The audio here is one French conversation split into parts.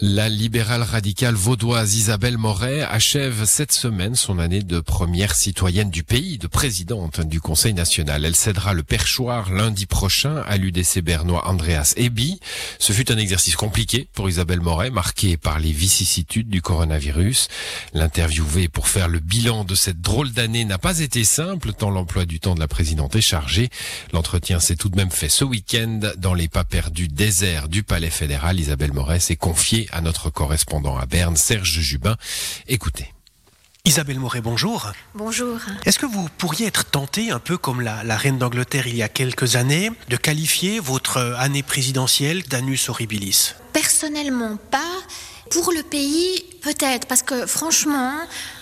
La libérale radicale vaudoise Isabelle Moret achève cette semaine son année de première citoyenne du pays, de présidente du Conseil national. Elle cédera le perchoir lundi prochain à l'UDC bernois Andreas Ebi. Ce fut un exercice compliqué pour Isabelle Moret, marqué par les vicissitudes du coronavirus. L'interviewée pour faire le bilan de cette drôle d'année n'a pas été simple, tant l'emploi du temps de la présidente est chargé. L'entretien s'est tout de même fait ce week-end dans les pas perdus déserts du Palais fédéral. Isabelle Moret s'est confiée à notre correspondant à Berne, Serge Jubin. Écoutez. Isabelle Moret, bonjour. Bonjour. Est-ce que vous pourriez être tentée, un peu comme la, la reine d'Angleterre il y a quelques années, de qualifier votre année présidentielle d'anus horribilis? Personnellement pas. Pour le pays, peut-être, parce que franchement,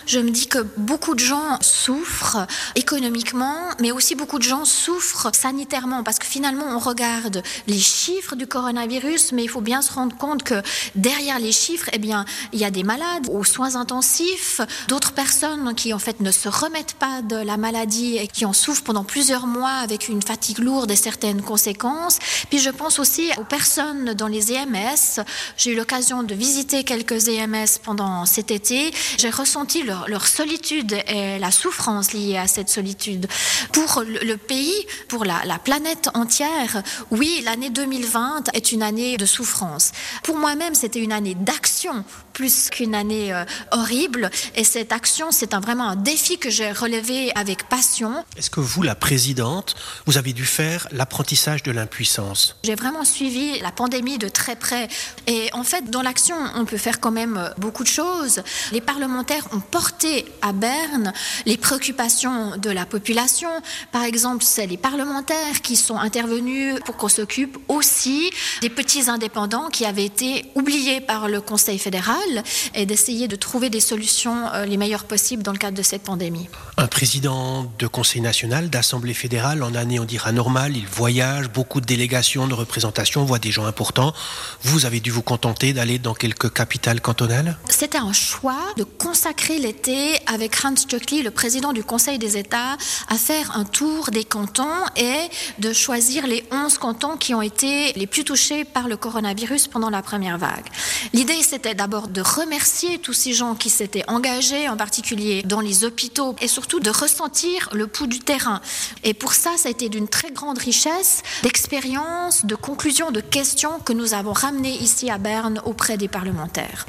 je me dis que beaucoup de gens souffrent économiquement, mais aussi beaucoup de gens souffrent sanitairement, parce que finalement, on regarde les chiffres du coronavirus, mais il faut bien se rendre compte que derrière les chiffres, eh bien, il y a des malades aux soins intensifs, d'autres personnes qui en fait ne se remettent pas de la maladie et qui en souffrent pendant plusieurs mois avec une fatigue lourde et certaines conséquences. Puis je pense aussi aux personnes dans les EMS. J'ai eu l'occasion de visiter quelques EMS pendant cet été. J'ai ressenti le leur, solitude et la souffrance liée à cette solitude. Pour le, pays, pour la, la planète entière, oui, l'année 2020 est une année de souffrance. Pour moi-même, c'était une année d'action plus qu'une année euh, horrible. Et cette action, c'est un, vraiment un défi que j'ai relevé avec passion. Est-ce que vous, la présidente, vous avez dû faire l'apprentissage de l'impuissance? J'ai vraiment suivi la pandémie de très près. Et en fait, dans l'action, on peut faire quand même beaucoup choses. Les parlementaires ont porté à Berne les préoccupations de la population. Par exemple, c'est les parlementaires qui sont intervenus pour qu'on s'occupe aussi des petits indépendants qui avaient été oubliés par le Conseil fédéral et d'essayer de trouver des solutions euh, les meilleures possibles dans le cadre de cette pandémie. Un président de Conseil national, d'Assemblée fédérale, en année on dira normale, il voyage, beaucoup de délégations, de représentations, voit des gens importants. Vous avez dû vous contenter d'aller dans quelques capitales cantonales? C'était un choix de consacrer l'été avec Hans Stöckli, le président du Conseil des États, à faire un tour des cantons et de choisir les 11 cantons qui ont été les plus touchés par le coronavirus pendant la première vague. L'idée, c'était d'abord de remercier tous ces gens qui s'étaient engagés, en particulier dans les hôpitaux, et surtout de ressentir le pouls du terrain. Et pour ça, ça a été d'une très grande richesse d'expériences, de conclusions, de questions que nous avons ramenées ici à Berne auprès des parlementaires.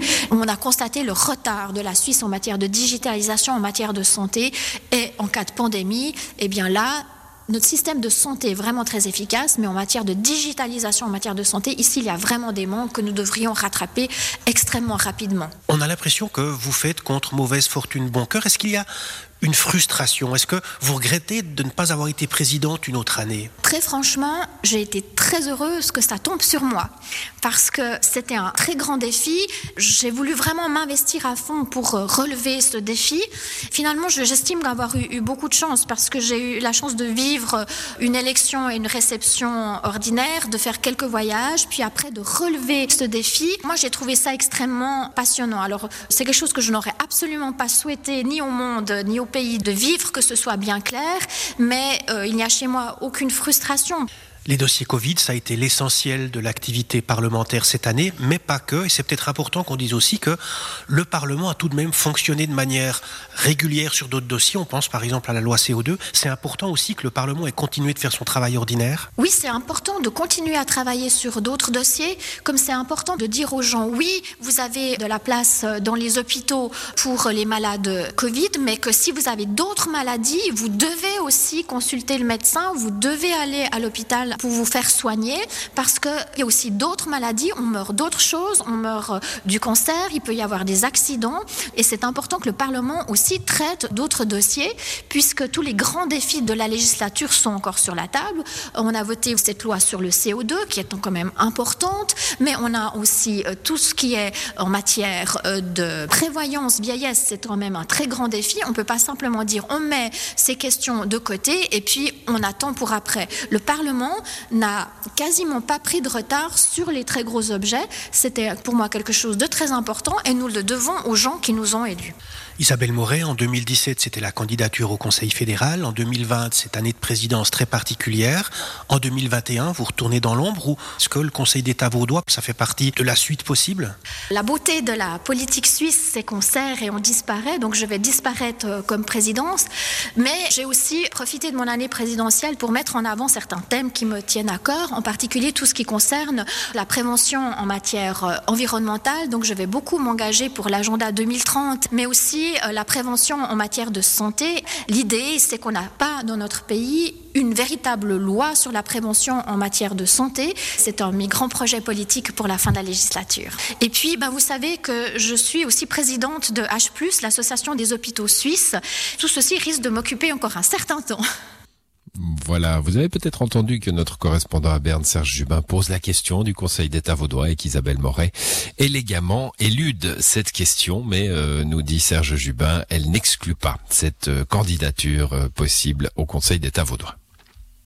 Constaté le retard de la Suisse en matière de digitalisation, en matière de santé, et en cas de pandémie, eh bien là, notre système de santé est vraiment très efficace, mais en matière de digitalisation, en matière de santé, ici, il y a vraiment des manques que nous devrions rattraper extrêmement rapidement. On a l'impression que vous faites contre mauvaise fortune bon cœur. Est-ce qu'il y a une frustration Est-ce que vous regrettez de ne pas avoir été présidente une autre année? Très franchement, j'ai été très heureuse que ça tombe sur moi parce que c'était un très grand défi. J'ai voulu vraiment m'investir à fond pour relever ce défi. Finalement, j'estime avoir eu, eu, beaucoup de chance parce que j'ai eu la chance de vivre une élection et une réception ordinaire, de faire quelques voyages, puis après de relever ce défi. Moi, j'ai trouvé ça extrêmement passionnant. Alors, c'est quelque chose que je n'aurais absolument pas souhaité ni au monde ni au de vivre, que ce soit bien clair, mais euh, il n'y a chez moi aucune frustration. Les dossiers Covid, ça a été l'essentiel de l'activité parlementaire cette année, mais pas que. Et c'est peut-être important qu'on dise aussi que le Parlement a tout de même fonctionné de manière régulière sur d'autres dossiers. On pense par exemple à la loi CO2. C'est important aussi que le Parlement ait continué de faire son travail ordinaire. Oui, c'est important de continuer à travailler sur d'autres dossiers, comme c'est important de dire aux gens, oui, vous avez de la place dans les hôpitaux pour les malades Covid, mais que si vous avez d'autres maladies, vous devez aussi consulter le médecin, vous devez aller à l'hôpital pour vous faire soigner parce qu'il y a aussi d'autres maladies, on meurt d'autres choses, on meurt euh, du cancer, il peut y avoir des accidents et c'est important que le Parlement aussi traite d'autres dossiers puisque tous les grands défis de la législature sont encore sur la table. On a voté cette loi sur le CO2 qui est quand même importante, mais on a aussi euh, tout ce qui est en matière euh, de prévoyance vieillesse, c'est quand même un très grand défi. On ne peut pas simplement dire on met ces questions de côté et puis on attend pour après. Le Parlement n'a quasiment pas pris de retard sur les très gros objets. C'était pour moi quelque chose de très important et nous le devons aux gens qui nous ont élus. Isabelle Moret, en 2017, c'était la candidature au Conseil fédéral. En 2020, cette année de présidence très particulière. En 2021, vous retournez dans l'ombre ou est-ce que le Conseil d'État vaudois, ça fait partie de la suite possible La beauté de la politique suisse, c'est qu'on sert et on disparaît. Donc je vais disparaître euh, comme présidence. Mais j'ai aussi profité de mon année présidentielle pour mettre en avant certains thèmes qui me tiennent à cœur, en particulier tout ce qui concerne la prévention en matière euh, environnementale. Donc je vais beaucoup m'engager pour l'agenda 2030, mais aussi euh, la prévention en matière de santé. L'idée, c'est qu'on n'a pas dans notre pays une véritable loi sur la prévention en matière de santé. C'est un mes grands projets politiques pour la fin de la législature. Et puis, ben, vous savez que je suis aussi présidente de H+, l'association des hôpitaux suisses. Tout ceci risque de m'occuper encore un certain temps. Voilà, vous avez peut-être entendu que notre correspondant à Berne, Serge Jubin, pose la question du Conseil d'État vaudois et qu'Isabelle Moret élégamment élude cette question, mais euh, nous dit Serge Jubin, elle n'exclut pas cette euh, candidature euh, possible au Conseil d'État vaudois.